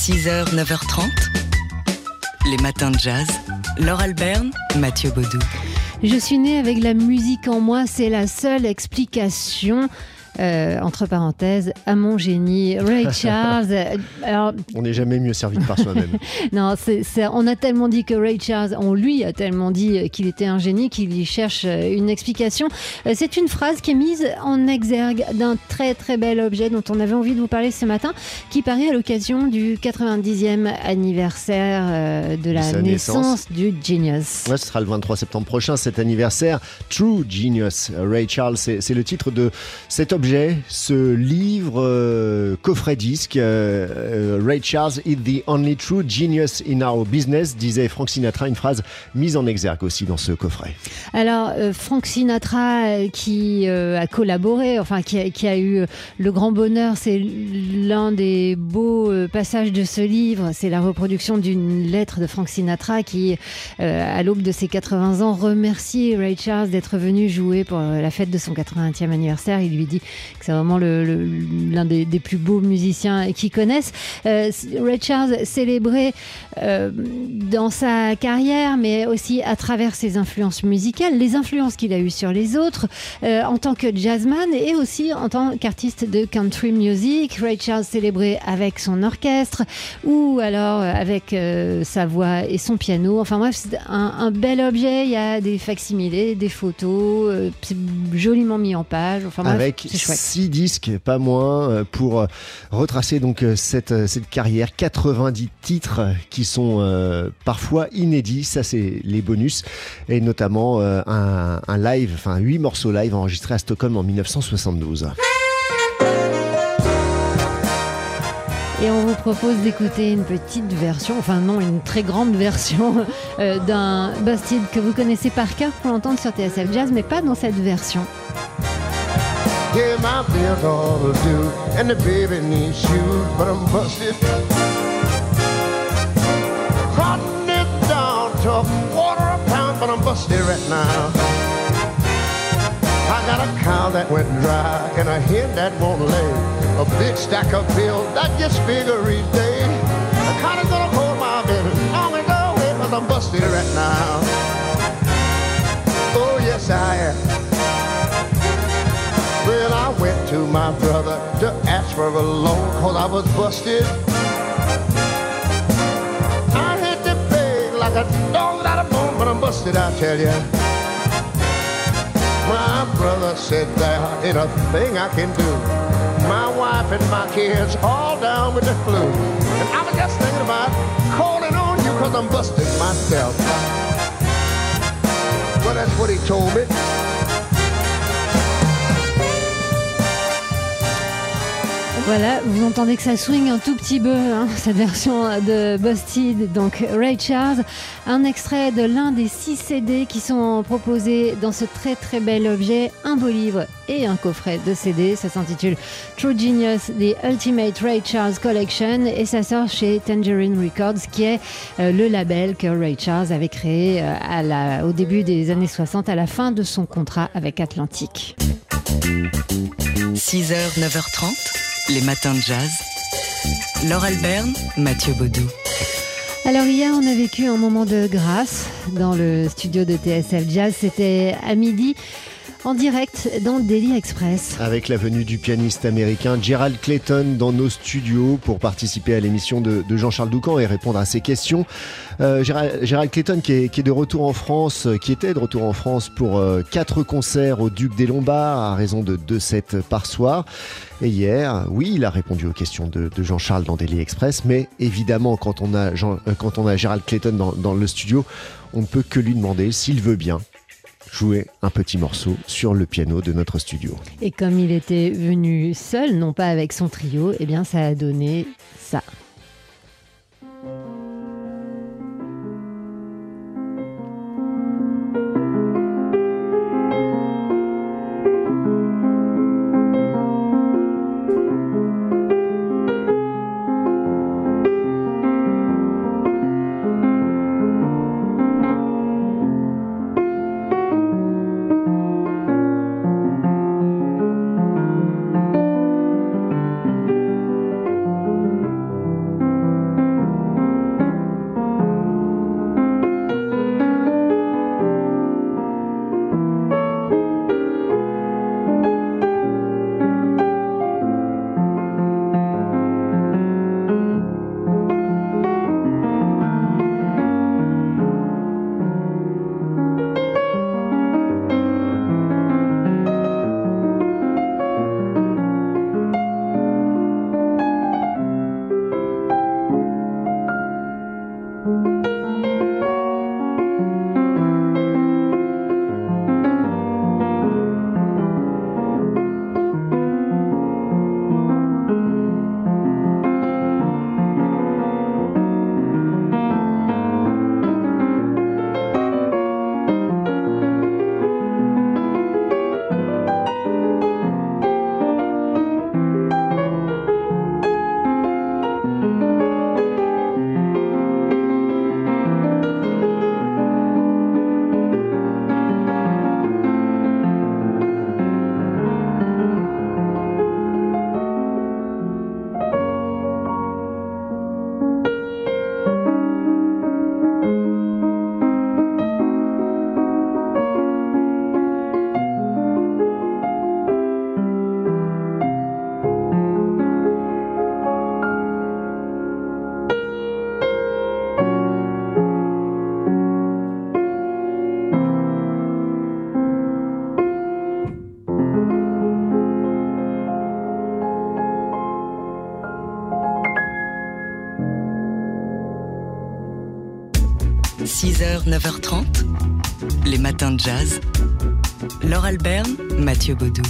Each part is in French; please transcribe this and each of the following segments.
6h, 9h30. Les matins de jazz. Laure Alberne, Mathieu Baudou. Je suis née avec la musique en moi, c'est la seule explication. Euh, entre parenthèses, à mon génie, Ray Charles. Alors, on n'est jamais mieux servi que par soi-même. non, c'est, on a tellement dit que Ray Charles, on lui a tellement dit qu'il était un génie qu'il y cherche euh, une explication. Euh, c'est une phrase qui est mise en exergue d'un très très bel objet dont on avait envie de vous parler ce matin, qui paraît à l'occasion du 90e anniversaire de la naissance. du Genius. Ouais, ce sera le 23 septembre prochain, cet anniversaire. True Genius, Ray Charles, c'est, c'est le titre de cet objet ce livre euh, coffret disque. Euh, euh, Ray Charles is the only true genius in our business, disait Frank Sinatra, une phrase mise en exergue aussi dans ce coffret. Alors, Frank Sinatra qui a collaboré, enfin qui a, qui a, eu le grand bonheur, c'est l'un des beaux passages de ce livre, c'est la reproduction d'une lettre de Frank Sinatra qui, à l'aube de ses 80 ans, remercie Ray Charles d'être venu jouer pour la fête de son 80e anniversaire. Il lui dit c'est vraiment l'un des, plus beaux musiciens qu'ils connaissent. Euh, Ray Charles célébré euh, dans sa carrière, mais aussi à travers ses influences musicales, les influences qu'il a eues sur les autres, euh, en tant que jazzman et aussi en tant qu'artiste de country music. Ray Charles célébré avec son orchestre ou alors avec sa voix et son piano. Enfin bref, c'est un, bel objet. Il y a des facsimilés, des photos, joliment mis en page. Enfin bref, avec six disques, pas moins, euh, pour euh, retracer donc euh, cette, cette carrière. 90 titres qui sont parfois inédits, ça c'est les bonus, et notamment un, un live, enfin huit morceaux live enregistrés à Stockholm en 1972. Et on vous propose d'écouter une petite version, enfin non, une très grande version d'un Busted que vous connaissez par cœur pour l'entendre sur TSF Jazz, mais pas dans cette version. Yeah, my bills all do, and the baby needs shoes, but I'm busted. Cotton it down to a quarter a pound, but I'm busted right now. I got a cow that went dry and a hen that won't lay. A big stack of bills that gets bigger each day. The cotton's gonna hold my baby long and away, cause I'm busted right now. Oh, yes, I am. Well, I went to my brother to ask for a loan cause I was busted. I had to beg like a dog without a bone, but I'm busted, I tell ya. My brother said there ain't a thing I can do. My wife and my kids all down with the flu. And I was just thinking about calling on you cause I'm busted myself. Well, that's what he told me. Voilà, vous entendez que ça swing un tout petit peu, hein, cette version de Busted, donc Ray Charles. Un extrait de l'un des six CD qui sont proposés dans ce très très bel objet, un beau livre et un coffret de CD. Ça s'intitule True Genius, The Ultimate Ray Charles Collection et ça sort chez Tangerine Records, qui est euh, le label que Ray Charles avait créé euh, au début des années 60, à la fin de son contrat avec Atlantic. 6h, 9h30 les matins de jazz. Laure Alberne, Mathieu Baudou. Alors hier, on a vécu un moment de grâce dans le studio de TSF Jazz. C'était à midi en direct dans Daily Express. Avec la venue du pianiste américain Gerald Clayton dans nos studios pour participer à l'émission de, Jean-Charles Doucan et répondre à ses questions. Euh, Gérald, Clayton qui est, de retour en France, euh, qui était de retour en France pour euh, quatre concerts au Duc des Lombards à raison de deux sets par soir. Et hier, oui, il a répondu aux questions de, Jean-Charles dans Daily Express, mais évidemment, quand on a, quand on a Gérald Clayton dans le studio, on ne peut que lui demander s'il veut bien jouer un petit morceau sur le piano de notre studio. Et comme il était venu seul, non pas avec son trio, eh bien ça a donné ça. 6h, 9h30, les matins de jazz. Laure Alberne, Mathieu Baudou.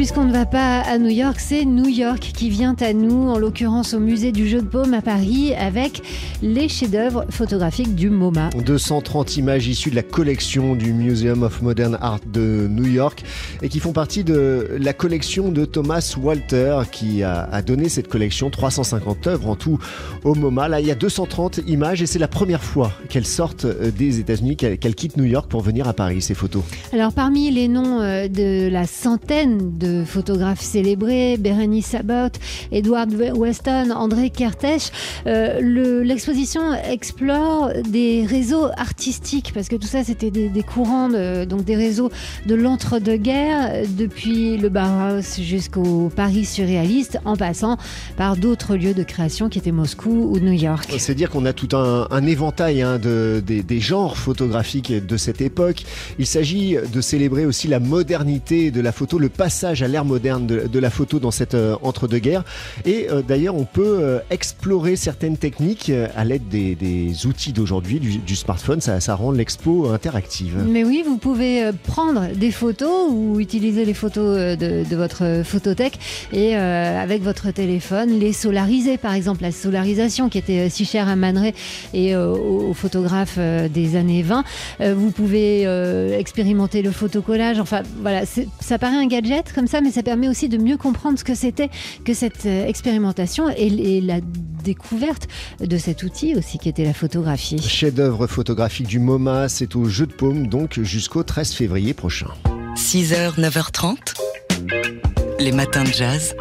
Puisqu'on ne va pas à New York, c'est New York qui vient à nous, en l'occurrence au musée du jeu de paume à Paris, avec les chefs-d'œuvre photographiques du MoMA. 230 images issues de la collection du Museum of Modern Art de New York et qui font partie de la collection de Thomas Walter qui a, donné cette collection 350 œuvres en tout au MoMA. Là, il y a 230 images et c'est la première fois qu'elles sortent euh, des États-Unis, qu'elles quittent New York pour venir à Paris, ces photos. Alors, parmi les noms euh, de la centaine de photographes célébrés, Berenice Abbott, Edward Weston, André Kertész. Euh, l'exposition explore des réseaux artistiques, parce que tout ça, c'était des, courants, donc des réseaux de l'entre-deux-guerres, depuis le Bauhaus jusqu'au Paris surréaliste, en passant par d'autres lieux de création qui étaient Moscou ou New York. C'est dire qu'on a tout un, éventail hein, de, des, des genres photographiques de cette époque. Il s'agit de célébrer aussi la modernité de la photo, le passage à l'ère moderne de, la photo dans cette euh, entre-deux-guerres. Et euh, d'ailleurs, on peut euh, explorer certaines techniques à l'aide des, outils d'aujourd'hui, du, smartphone. Ça, rend l'expo interactive. Mais oui, vous pouvez prendre des photos ou utiliser les photos de, votre photothèque et avec votre téléphone les solariser. Par exemple, la solarisation qui était si chère à Man et aux, photographes des années 20. vous pouvez expérimenter le photocollage. Enfin, voilà, ça paraît un gadget ça, mais ça permet aussi de mieux comprendre ce que c'était que cette euh, expérimentation et, la découverte de cet outil aussi qui était la photographie. Chef-d'œuvre photographique du MoMA, c'est au jeu de paume donc jusqu'au 13 février prochain. 6h, 9h30, les matins de jazz.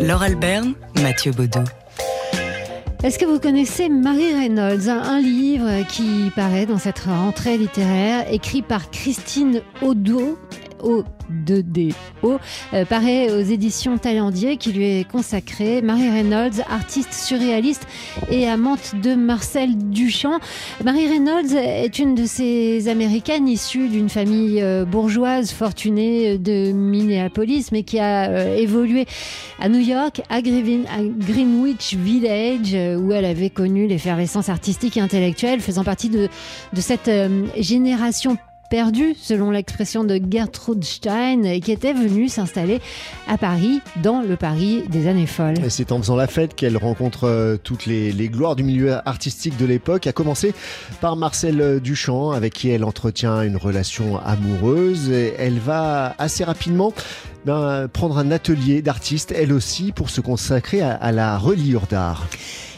Laure Alberne, Mathieu Baudot. Est-ce que vous connaissez Marie Reynolds, un livre qui paraît dans cette rentrée littéraire, écrit par Christine Audot O2DO, euh, paraît aux éditions Taillandier qui lui est consacrée. Marie Reynolds, artiste surréaliste et amante de Marcel Duchamp. Marie Reynolds est une de ces Américaines issues d'une famille euh, bourgeoise fortunée de Minneapolis, mais qui a euh, évolué à New York, à, Greenwich Village, où elle avait connu l'effervescence artistique et intellectuelle, faisant partie de, cette génération perdu, selon l'expression de Gertrude Stein, qui était venue s'installer à Paris, dans le Paris des années folles. C'est en faisant la fête qu'elle rencontre euh, toutes les, gloires du milieu artistique de l'époque, à commencer par Marcel Duchamp, avec qui elle entretient une relation amoureuse. Et elle va assez rapidement ben, prendre un atelier d'artiste, elle aussi, pour se consacrer à la reliure d'art.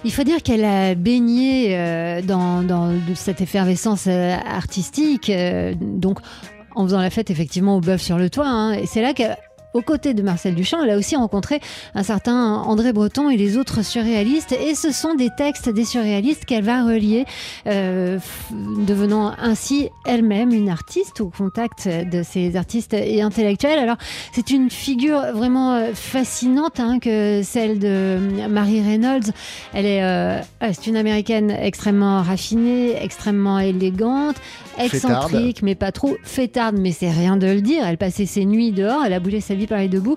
Il faut dire qu'elle a baigné euh, dans, cette effervescence euh, artistique, euh, donc en faisant la fête effectivement au bœuf sur le toit. Hein. et c'est là que aux côtés de Marcel Duchamp, elle a aussi rencontré un certain André Breton et les autres surréalistes. Et ce sont des textes des surréalistes qu'elle va relier, euh, devenant ainsi elle-même une artiste au contact de ces artistes et intellectuels. Alors, c'est une figure vraiment euh, fascinante hein, que celle de Marie Reynolds. Elle est, euh, c'est une américaine extrêmement raffinée, extrêmement élégante, excentrique, mais pas trop fêtarde. Mais c'est rien de le dire. Elle passait ses nuits dehors, elle a boulé sa vie par les debout.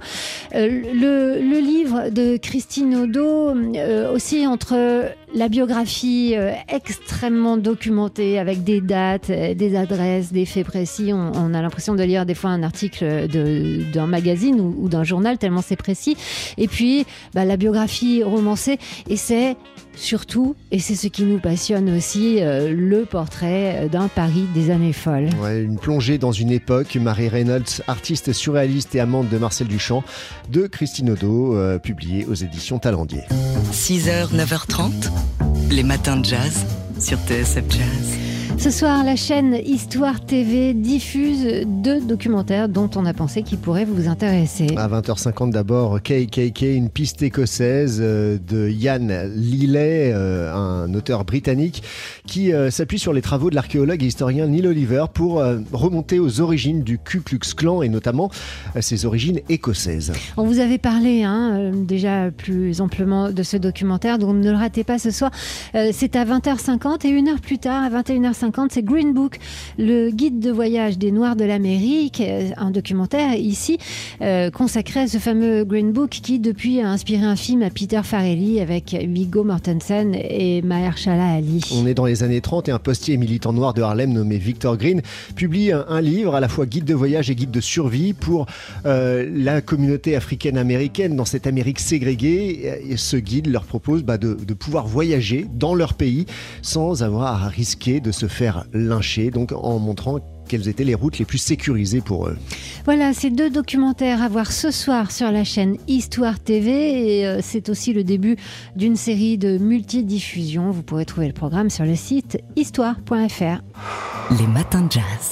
Euh, le, le, livre de Christine Odo, euh, aussi entre la biographie euh, extrêmement documentée avec des dates, des adresses, des faits précis. On, a l'impression de lire des fois un article d'un magazine ou, d'un journal tellement c'est précis. Et puis bah, la biographie romancée. Et c'est surtout, et c'est ce qui nous passionne aussi, le portrait d'un Paris des années folles. une plongée dans une époque. Marie Reynolds, artiste surréaliste et amante de Marcel Duchamp, de Christine Odo, euh, publié aux éditions Talendier. 6h, 9h30, les matins de jazz sur TSF Jazz. Ce soir, la chaîne Histoire TV diffuse deux documentaires dont on a pensé qu'ils pourraient vous intéresser. À 20h50 d'abord, KKK, une piste écossaise euh, de Yann Lillet, euh, un auteur britannique qui euh, s'appuie sur les travaux de l'archéologue et historien Neil Oliver pour remonter aux origines du Ku Klux Klan et notamment ses origines écossaises. On vous avait parlé hein, déjà plus amplement de ce documentaire, donc ne le ratez pas ce soir. C'est à 20h50 et une heure plus tard, à 21h50, 50, c'est Green Book, le guide de voyage des Noirs de l'Amérique, euh, un documentaire ici euh, consacré à ce fameux Green Book qui depuis a inspiré un film à Peter Farrelly avec Viggo Mortensen et Mahershala Ali. On est dans les années 30 et un postier militant noir de Harlem nommé Victor Green publie un, livre à la fois guide de voyage et guide de survie pour euh, la communauté africaine-américaine dans cette Amérique ségrégée. Ce guide leur propose bah, de, de pouvoir voyager dans leur pays sans avoir à risquer de se faire lyncher, donc en montrant quelles étaient les routes les plus sécurisées pour eux. Voilà, ces deux documentaires à voir ce soir sur la chaîne Histoire TV et euh, c'est aussi le début d'une série de multidiffusions. Vous pourrez trouver le programme sur le site histoire.fr. Les matins de jazz.